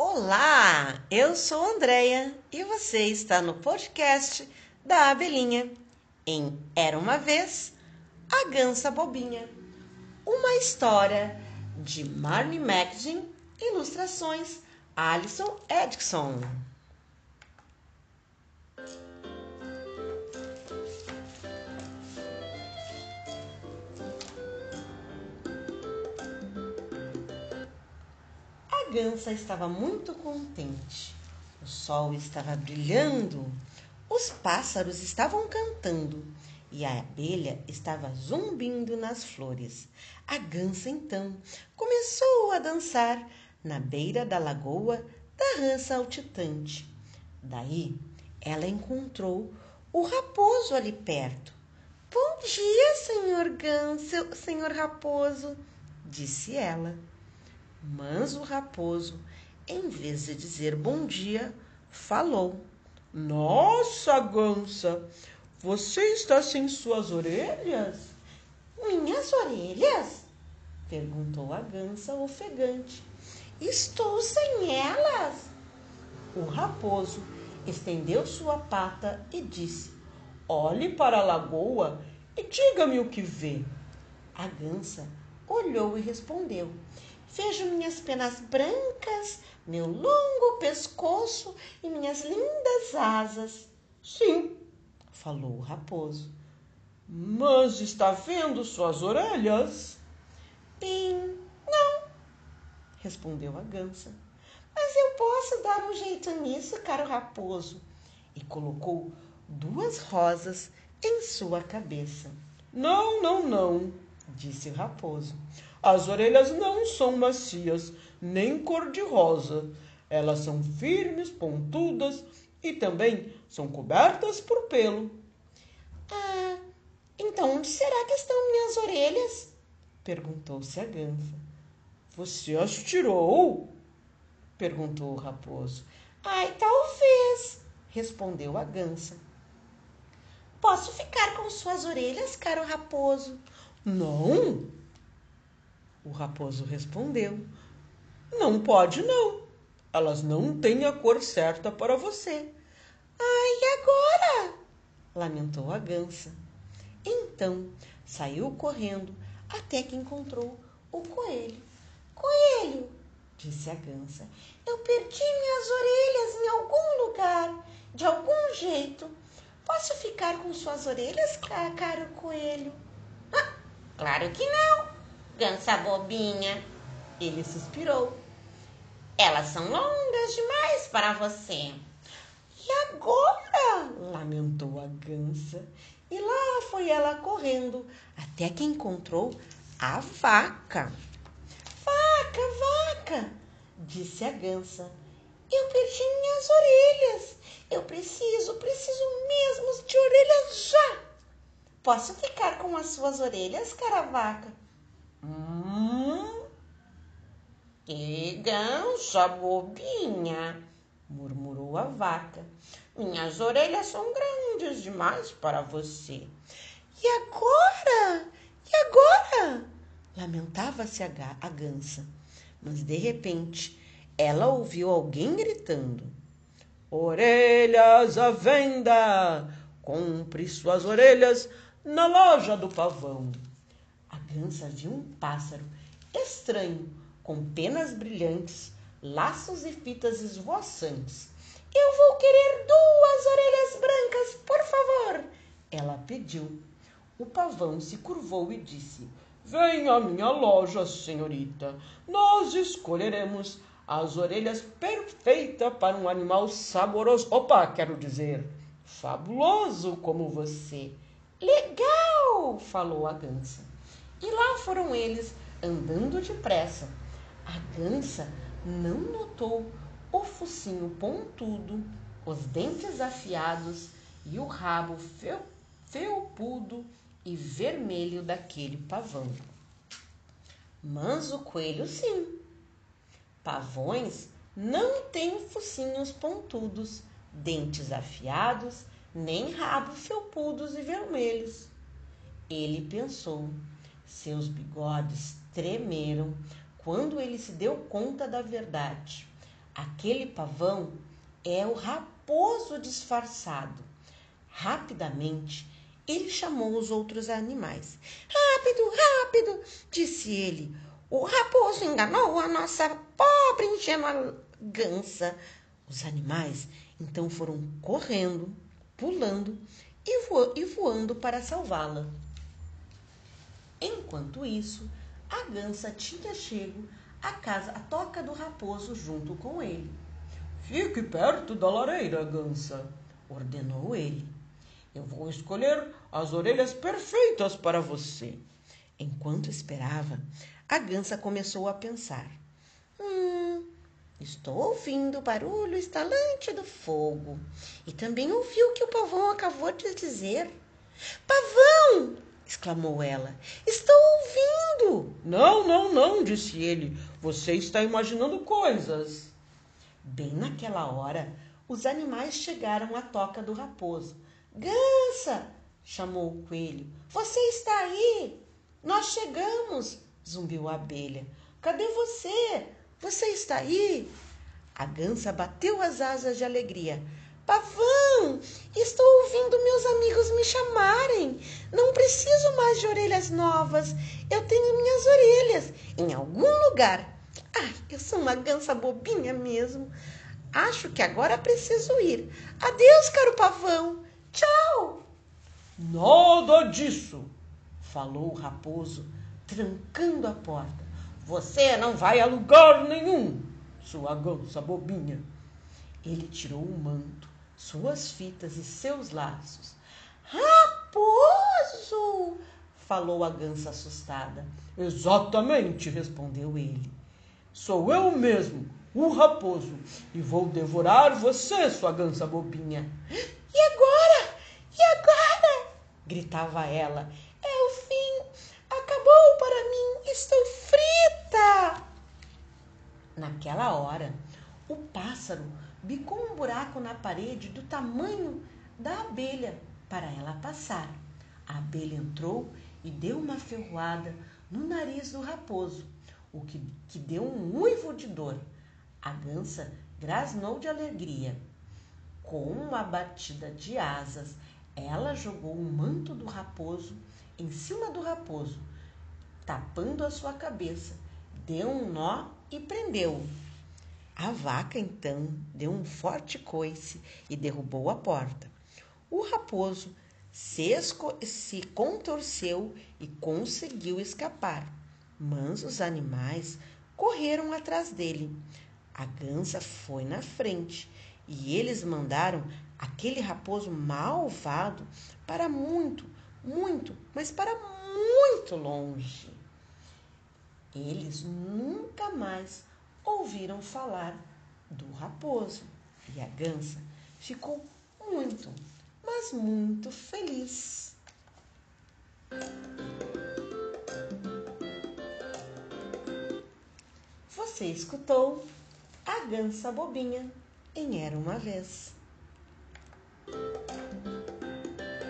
Olá, eu sou Andreia e você está no podcast da Abelhinha em Era uma vez a Gansa Bobinha, uma história de Marnie Magdin, ilustrações Alison Edson. A gansa estava muito contente. O sol estava brilhando, os pássaros estavam cantando e a abelha estava zumbindo nas flores. A gansa então começou a dançar na beira da lagoa da rã saltitante. Daí ela encontrou o raposo ali perto. Bom dia, senhor ganso, senhor raposo, disse ela. Mas o raposo, em vez de dizer bom dia, falou: Nossa, gansa, você está sem suas orelhas? Minhas orelhas? perguntou a gansa ofegante. Estou sem elas. O raposo estendeu sua pata e disse: Olhe para a lagoa e diga-me o que vê. A gansa olhou e respondeu: Vejo minhas penas brancas, meu longo pescoço e minhas lindas asas. Sim, falou o raposo. Mas está vendo suas orelhas? Bem, não, respondeu a gansa. Mas eu posso dar um jeito nisso, caro raposo. E colocou duas rosas em sua cabeça. Não, não, não, disse o raposo. As orelhas não são macias, nem cor-de-rosa. Elas são firmes, pontudas e também são cobertas por pelo. Ah, então onde será que estão minhas orelhas? perguntou-se a gansa. Você as tirou? perguntou o raposo. Ai, talvez, respondeu a gansa. Posso ficar com suas orelhas, caro raposo? Não, o raposo respondeu: Não pode, não. Elas não têm a cor certa para você. Ai, e agora? lamentou a gansa. Então saiu correndo até que encontrou o coelho. Coelho, disse a gansa, eu perdi minhas orelhas em algum lugar, de algum jeito. Posso ficar com suas orelhas, caro coelho? Ah, claro que não, gansa bobinha. Ele suspirou. Elas são longas demais para você. E agora? lamentou a gansa. E lá foi ela correndo até que encontrou a vaca. Vaca, vaca, disse a gansa. Eu perdi minhas orelhas. Eu preciso, preciso mesmo de orelhas já. Posso ficar com as suas orelhas, cara vaca? Hum, que gansa bobinha, murmurou a vaca. Minhas orelhas são grandes demais para você. E agora? E agora? Lamentava-se a, a gansa. Mas de repente ela ouviu alguém gritando: Orelhas à venda! Compre suas orelhas na loja do pavão gansa viu um pássaro estranho, com penas brilhantes, laços e fitas esvoaçantes. Eu vou querer duas orelhas brancas, por favor, ela pediu. O pavão se curvou e disse: Venha à minha loja, senhorita. Nós escolheremos as orelhas perfeitas para um animal saboroso. Opa, quero dizer, fabuloso como você. Legal, falou a gansa. E lá foram eles, andando depressa. A gansa não notou o focinho pontudo, os dentes afiados e o rabo felpudo e vermelho daquele pavão. Mas o coelho sim. Pavões não têm focinhos pontudos, dentes afiados, nem rabos felpudos e vermelhos. Ele pensou: seus bigodes tremeram quando ele se deu conta da verdade. Aquele pavão é o raposo disfarçado. Rapidamente, ele chamou os outros animais. Rápido, rápido, disse ele. O raposo enganou a nossa pobre ingênua gança. Os animais então foram correndo, pulando e, vo voando para salvá-la. Enquanto isso, a gança tinha chego à casa, à toca do raposo junto com ele. Fique perto da lareira, gança, ordenou ele. Eu vou escolher as orelhas perfeitas para você. Enquanto esperava, a gança começou a pensar: Hum, estou ouvindo o barulho estalante do fogo. E também ouvi o que o pavão acabou de dizer. Pavão! exclamou ela. Ouvindo! Não, não, não, disse ele. Você está imaginando coisas. Bem naquela hora, os animais chegaram à toca do raposo. Gança! chamou o coelho. Você está aí? Nós chegamos! zumbiu a abelha. Cadê você? Você está aí? A gança bateu as asas de alegria. Pavão, estou ouvindo meus amigos me chamarem. Não preciso mais de orelhas novas. Eu tenho minhas orelhas em algum lugar. Ai, eu sou uma gança bobinha mesmo. Acho que agora preciso ir. Adeus, caro pavão. Tchau! Nada disso, falou o raposo, trancando a porta. Você não vai a lugar nenhum, sua gança bobinha. Ele tirou o manto, suas fitas e seus laços. Raposo! falou a gança assustada. Exatamente, respondeu ele. Sou eu mesmo, o raposo, e vou devorar você, sua gança bobinha. E agora? E agora? gritava ela. É o fim. Acabou para mim. Estou frita. Naquela hora, o pássaro bicou um buraco na parede do tamanho da abelha para ela passar. A abelha entrou e deu uma ferroada no nariz do raposo, o que, que deu um uivo de dor. A gança grasnou de alegria. Com uma batida de asas, ela jogou o manto do raposo em cima do raposo, tapando a sua cabeça, deu um nó e prendeu-o. A vaca então deu um forte coice e derrubou a porta. O raposo se, se contorceu e conseguiu escapar, mas os animais correram atrás dele. A gança foi na frente e eles mandaram aquele raposo malvado para muito, muito, mas para muito longe. Eles nunca mais ouviram falar do raposo e a gança ficou muito, mas muito feliz. Você escutou a Gança Bobinha em Era uma Vez.